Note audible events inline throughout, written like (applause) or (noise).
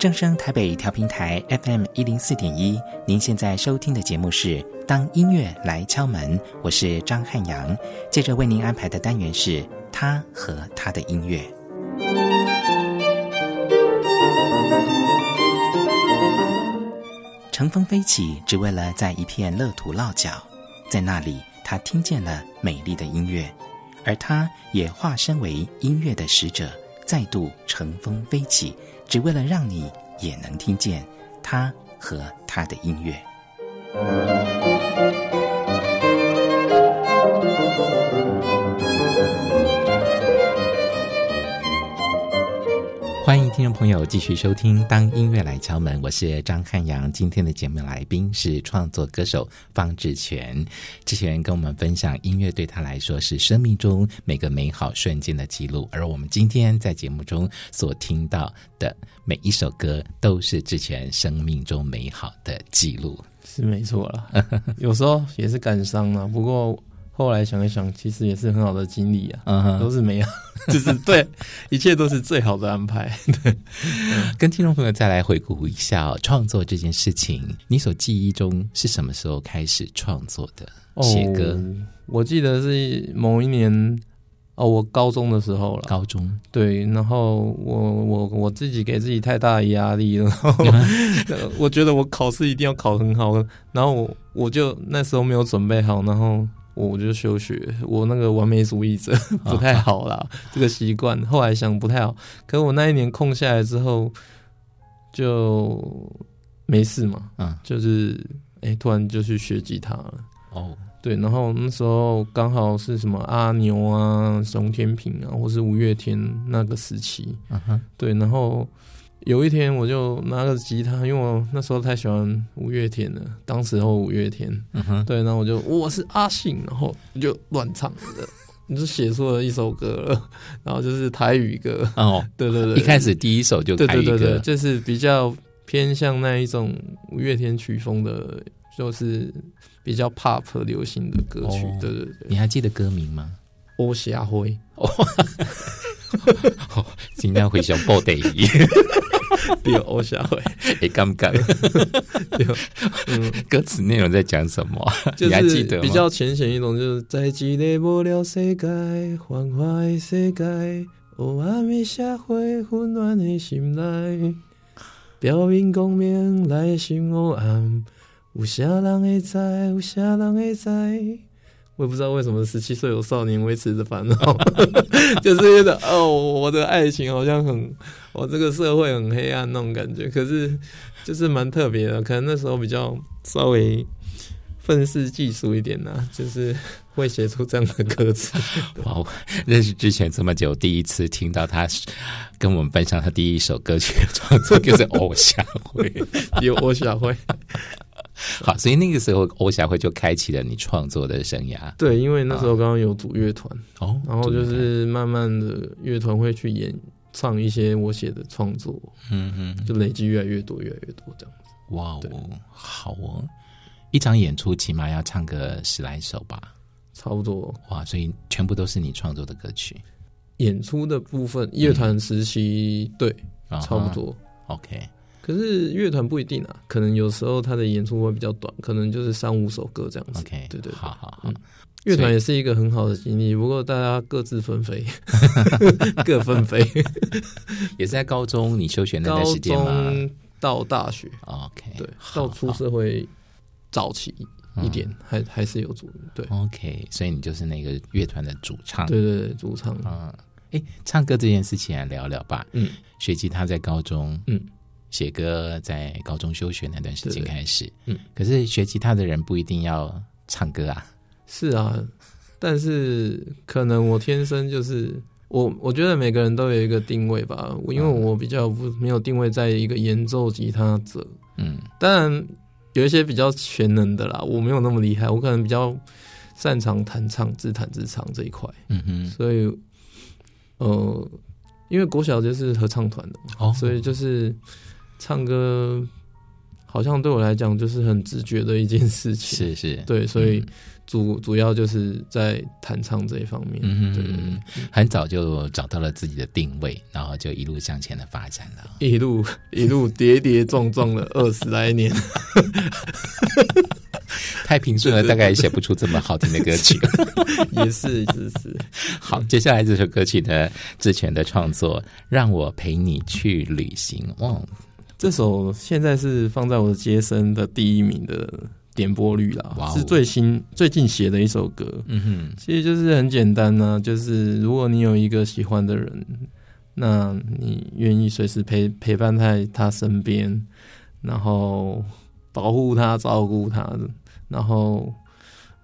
正声台北调频台 FM 一零四点一，您现在收听的节目是《当音乐来敲门》，我是张汉阳。接着为您安排的单元是他和他的音乐。乘风飞起，只为了在一片乐土落脚，在那里，他听见了美丽的音乐，而他也化身为音乐的使者，再度乘风飞起。只为了让你也能听见他和他的音乐。欢迎听众朋友继续收听《当音乐来敲门》，我是张汉阳。今天的节目来宾是创作歌手方智权。智权跟我们分享，音乐对他来说是生命中每个美好瞬间的记录。而我们今天在节目中所听到的每一首歌，都是智权生命中美好的记录。是没错啦，(laughs) 有时候也是感伤啊。不过。后来想一想，其实也是很好的经历啊，都是美好，(laughs) 就是对，一切都是最好的安排。(laughs) 对，跟听众朋友再来回顾一下哦，创作这件事情，你所记忆中是什么时候开始创作的？写歌？哦，我记得是某一年哦，我高中的时候了。高中对，然后我我我自己给自己太大的压力了，然后 (laughs) 我觉得我考试一定要考很好，然后我我就那时候没有准备好，然后。我就休学，我那个完美主义者 (laughs) 不太好啦，哦、这个习惯。后来想不太好，可是我那一年空下来之后就没事嘛，嗯，就是哎、欸，突然就去学吉他了。哦，对，然后那时候刚好是什么阿牛啊、熊天平啊，或是五月天那个时期，对，然后。有一天，我就拿个吉他，因为我那时候太喜欢五月天了。当时候五月天，嗯哼，对，然后我就我是阿信，然后就乱唱的，你就写出了一首歌了，(laughs) 然后就是台语歌。哦，(laughs) 对对对，一开始第一首就台语歌，对对对对，就是比较偏向那一种五月天曲风的，就是比较 pop 流行的歌曲，哦、对对对。你还记得歌名吗？欧霞辉。(laughs) 今天非常报第一，比如欧夏会，也尴尬。嗯，歌词内容在讲什么？就是、你还记得比较浅显一种，就是在一个无聊世界，繁华的世界，黑暗的社会，混乱的心内，表面光明内心黑暗，有啥人会知？有啥人会知？我也不知道为什么十七岁有少年维持的烦恼，(laughs) 就是觉得哦，我的爱情好像很，我这个社会很黑暗那种感觉。可是就是蛮特别的，可能那时候比较稍微愤世嫉俗一点呐、啊，就是会写出这样的歌词。(laughs) 哇，认识之前这么久，第一次听到他跟我们分享他第一首歌曲的创作，就是 (laughs) 偶像会，有偶像会。(laughs) 好，所以那个时候欧霞会就开启了你创作的生涯。对，因为那时候刚刚有组乐团哦，然后就是慢慢的乐团会去演唱一些我写的创作，嗯嗯，就累积越来越多，越来越多这样子。哇哦，好哦，一场演出起码要唱个十来首吧，差不多。哇，所以全部都是你创作的歌曲。演出的部分，乐团时期对，差不多。OK。可是乐团不一定啊，可能有时候他的演出会比较短，可能就是三五首歌这样子。OK，对，对对，好好好。乐团也是一个很好的经历，不过大家各自纷飞，各纷飞。(laughs) 也是在高中你休学那段时间吗？到大学，OK，对，到出社会早期一点，嗯、还还是有主对。OK，所以你就是那个乐团的主唱。对对对，主唱。嗯，哎，唱歌这件事情来聊聊吧。嗯，学吉他在高中，嗯。写歌在高中休学那段时间开始，嗯，可是学吉他的人不一定要唱歌啊。是啊，但是可能我天生就是我，我觉得每个人都有一个定位吧。因为我比较不没有定位在一个演奏吉他者，嗯，当然有一些比较全能的啦，我没有那么厉害，我可能比较擅长弹唱、自弹自唱这一块，嗯哼，所以呃，因为国小就是合唱团的嘛，哦，所以就是。唱歌好像对我来讲就是很直觉的一件事情，是是，对，所以主主要就是在弹唱这一方面。嗯对，对，对，很早就找到了自己的定位，然后就一路向前的发展了，一路一路跌跌撞撞了二十来年。(laughs) 太平顺了，大概也写不出这么好听的歌曲。(laughs) 也是，是是。好，接下来这首歌曲的之前的创作，让我陪你去旅行。哦，这首现在是放在我的接生的第一名的点播率啦，是最新最近写的一首歌。嗯哼，其实就是很简单呢，啊，就是如果你有一个喜欢的人，那你愿意随时陪陪伴在他身边，然后。保护他，照顾他，然后，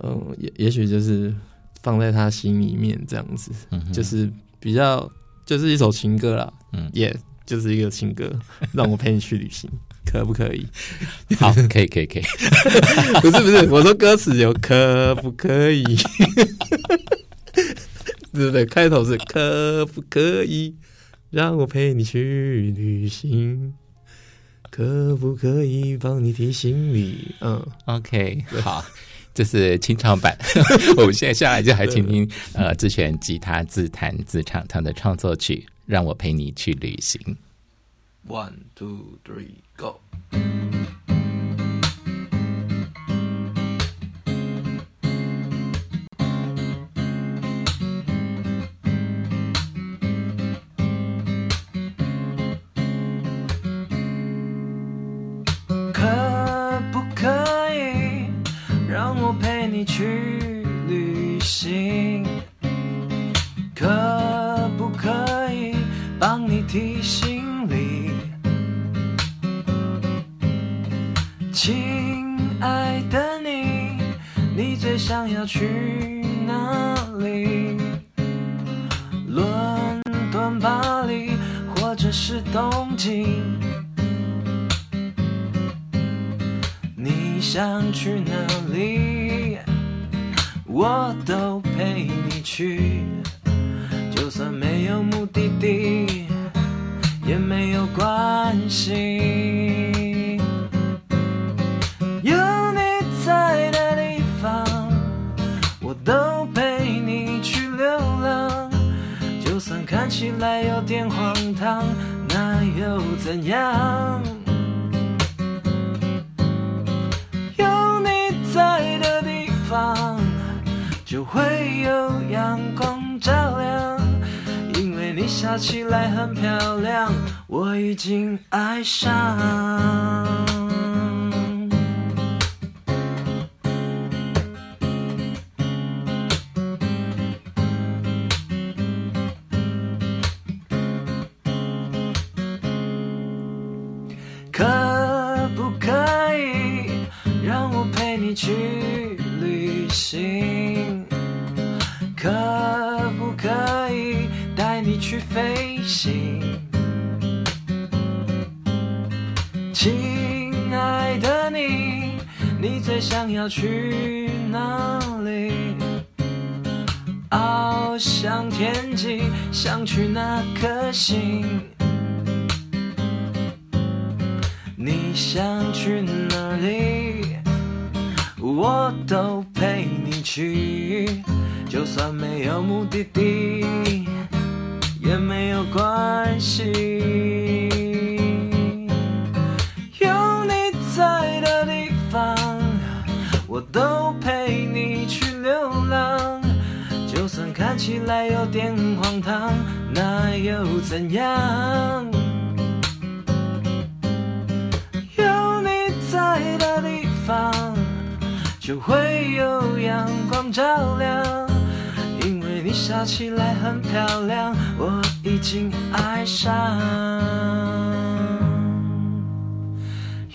嗯、呃，也也许就是放在他心里面这样子，就是比较就是一首情歌啦，嗯，也、yeah, 就是一个情歌，(laughs) 让我陪你去旅行，可不可以？(laughs) 好，可以，可以，可以。(laughs) 不是不是，我说歌词有可不可以？对不对？开头是可不可以让我陪你去旅行？可不可以帮你提行李？嗯，OK，好，这是清唱版。我们现在下来就还听听，呃，志权吉他自弹自唱他的创作曲，让我陪你去旅行。One, two, three, go. 你最想要去哪里？伦敦、巴黎，或者是东京？你想去哪里？我都陪你去，就算没有目的地，也没有关系。算看起来有点荒唐，那又怎样？有你在的地方。就会有阳光照亮，因为你笑起来很漂亮，我已经爱上。可不可以让我陪你去旅行？可不可以带你去飞行？亲爱的你，你最想要去哪里？翱翔天际，想去哪颗星？想去哪里？我都陪你去。就算没有目的地，也没有关系。有你在的地方，我都陪你去流浪。就算看起来有点荒唐，那又怎样？在的地方，就会有阳光照亮。因为你笑起来很漂亮，我已经爱上。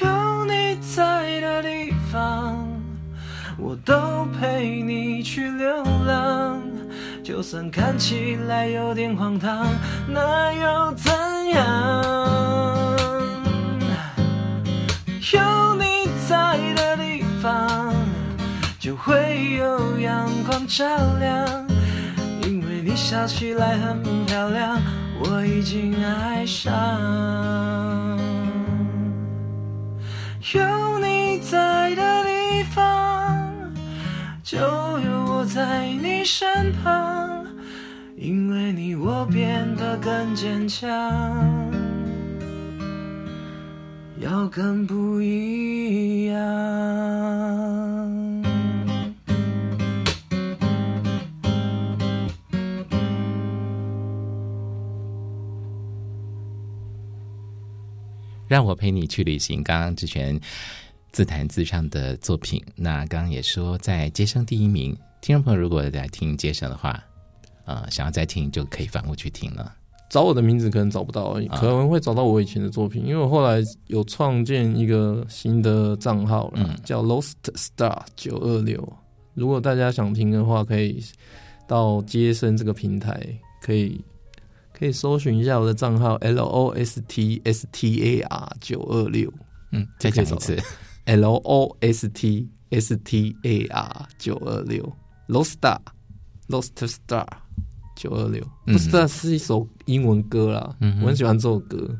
有你在的地方，我都陪你去流浪。就算看起来有点荒唐，那又怎样？照亮，因为。你笑起来很漂亮，我已经爱上。有你在的地方，就有我在你身旁，因为你我变得更坚强，要更不一样。让我陪你去旅行。刚刚之前自弹自唱的作品，那刚刚也说在接生第一名。听众朋友如果在听街声的话，呃，想要再听就可以反过去听了。找我的名字可能找不到，可能会找到我以前的作品，嗯、因为我后来有创建一个新的账号了，嗯、叫 Lost Star 九二六。如果大家想听的话，可以到接生这个平台可以。可以搜寻一下我的账号 L O S T S T A R 九二六，嗯，再讲一次。L O S T S T A R 九二六，Lost Star Lost Star 九二六，Lost Star 是一首英文歌啦，嗯、我很喜欢这首歌。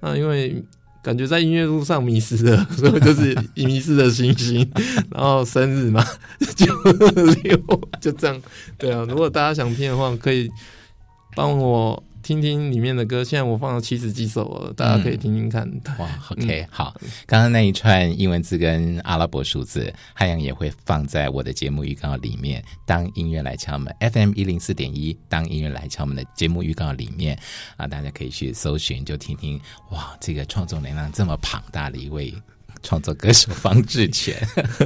那因为感觉在音乐路上迷失了，(laughs) 所以就是迷失的星星，(laughs) 然后生日嘛，(laughs) 九二六，就这样。对啊，如果大家想听的话，可以帮我。听听里面的歌，现在我放了七十几首了，大家可以听听看。嗯、哇，OK，、(laughs) 嗯、好。刚刚那一串英文字跟阿拉伯数字，汉阳也会放在我的节目预告里面。当音乐来敲门，FM 一零四点一，当音乐来敲门的节目预告里面啊，大家可以去搜寻，就听听。哇，这个创作能量这么庞大的一位创作歌手方志全，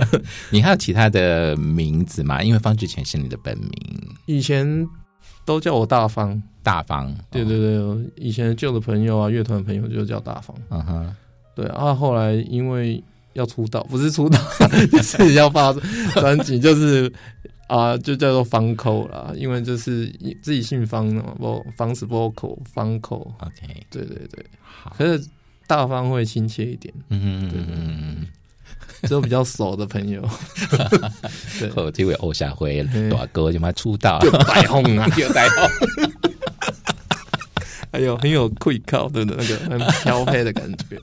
(laughs) 你还有其他的名字吗？因为方志全是你的本名，以前。都叫我大方，大方，对对对，哦、以前旧的朋友啊，乐团朋友就叫大方，嗯哼，对啊，后来因为要出道，不是出道，(laughs) 就是要发专辑，就是啊，就叫做方口啦，因为就是自己姓方的嘛，不方是 vocal 方口，OK，对对对，好，可是大方会亲切一点，嗯嗯对对对。只有比较熟的朋友，对，后这位欧夏辉大哥就嘛出道，就带红啊，(laughs) 就带红，(laughs) 还有很有愧靠的那个很飘黑的感觉。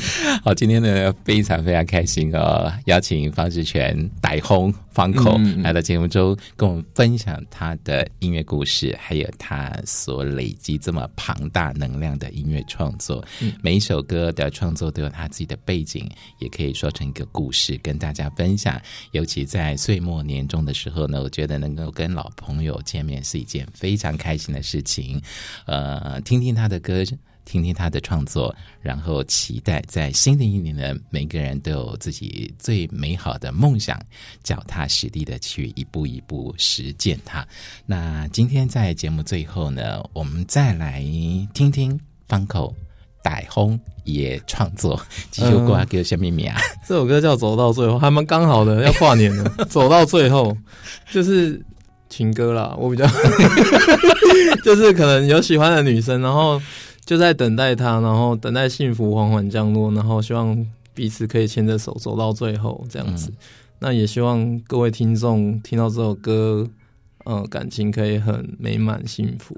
(laughs) 好，今天呢非常非常开心哦，邀请方志全逮轰方口来到节目中，跟我们分享他的音乐故事，还有他所累积这么庞大能量的音乐创作。每一首歌的创作都有他自己的背景，也可以说成一个故事跟大家分享。尤其在岁末年终的时候呢，我觉得能够跟老朋友见面是一件非常开心的事情。呃，听听他的歌。听听他的创作，然后期待在新的一年呢，每个人都有自己最美好的梦想，脚踏实地的去一步一步实践它。那今天在节目最后呢，我们再来听听方口逮轰也创作这首歌叫什么名啊？(laughs) 这首歌叫《走到最后》，还蛮刚好的，要跨年了。走到最后就是情歌啦，我比较 (laughs) 就是可能有喜欢的女生，然后。就在等待他，然后等待幸福缓缓降落，然后希望彼此可以牵着手走到最后这样子。嗯、那也希望各位听众听到这首歌，呃，感情可以很美满幸福。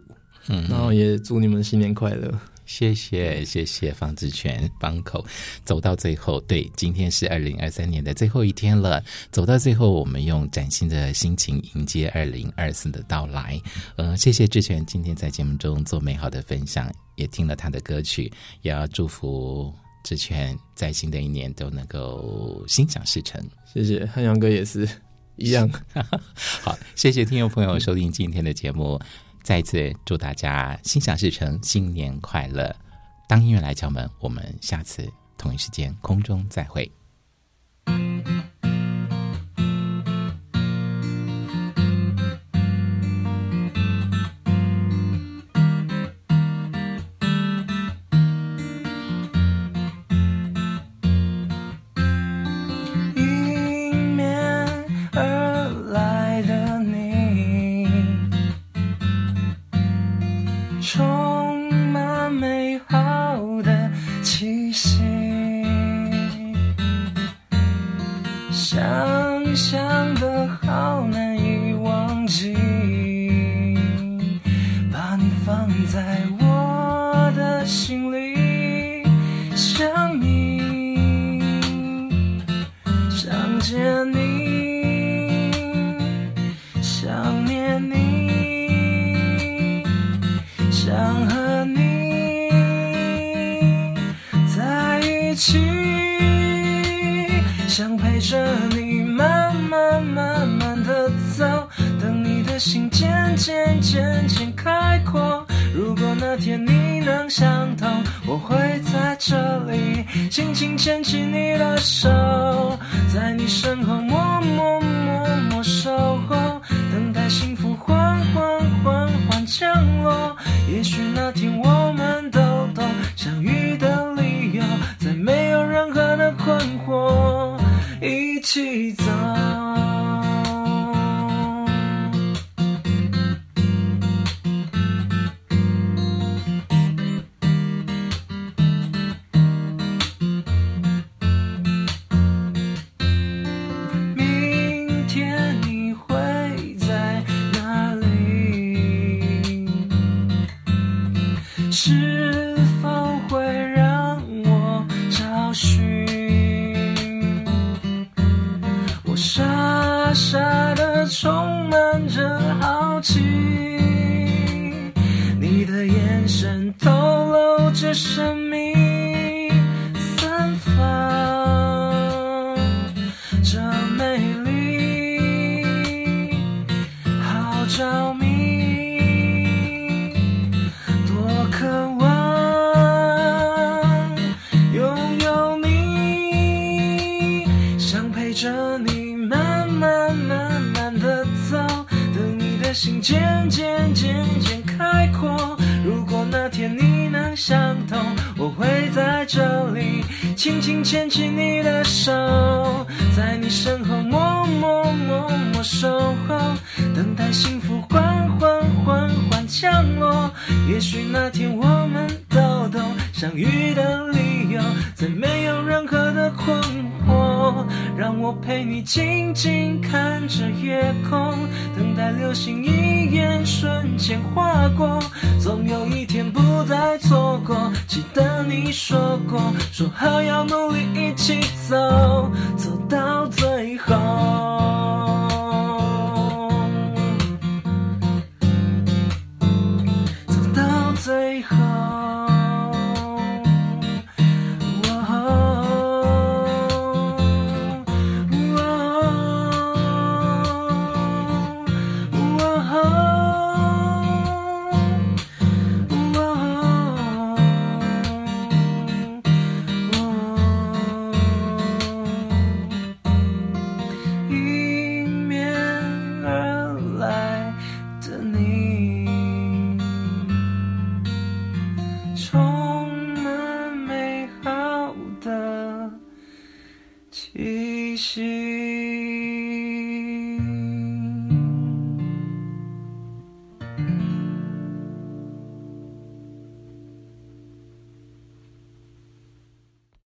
嗯，然后也祝你们新年快乐。谢谢谢谢方志全方口，走到最后，对，今天是二零二三年的最后一天了。走到最后，我们用崭新的心情迎接二零二四的到来。呃，谢谢志全今天在节目中做美好的分享，也听了他的歌曲，也要祝福志全在新的一年都能够心想事成。谢谢汉阳哥也是一样。(laughs) 好，谢谢听众朋友收听今天的节目。再一次祝大家心想事成，新年快乐！当音乐来敲门，我们下次同一时间空中再会。降落。也许那天着你慢慢慢慢的走，等你的心渐渐渐渐开阔。如果那天你能想通，我会在这里轻轻牵起你的手，在你身后默默默默守候，等待幸福缓缓缓缓降落。也许那天我们都懂相遇的理由。再没有任何的困惑。让我陪你静静看着夜空，等待流星一眼瞬间划过。总有一天不再错过，记得你说过，说好要努力一起走，走到最后。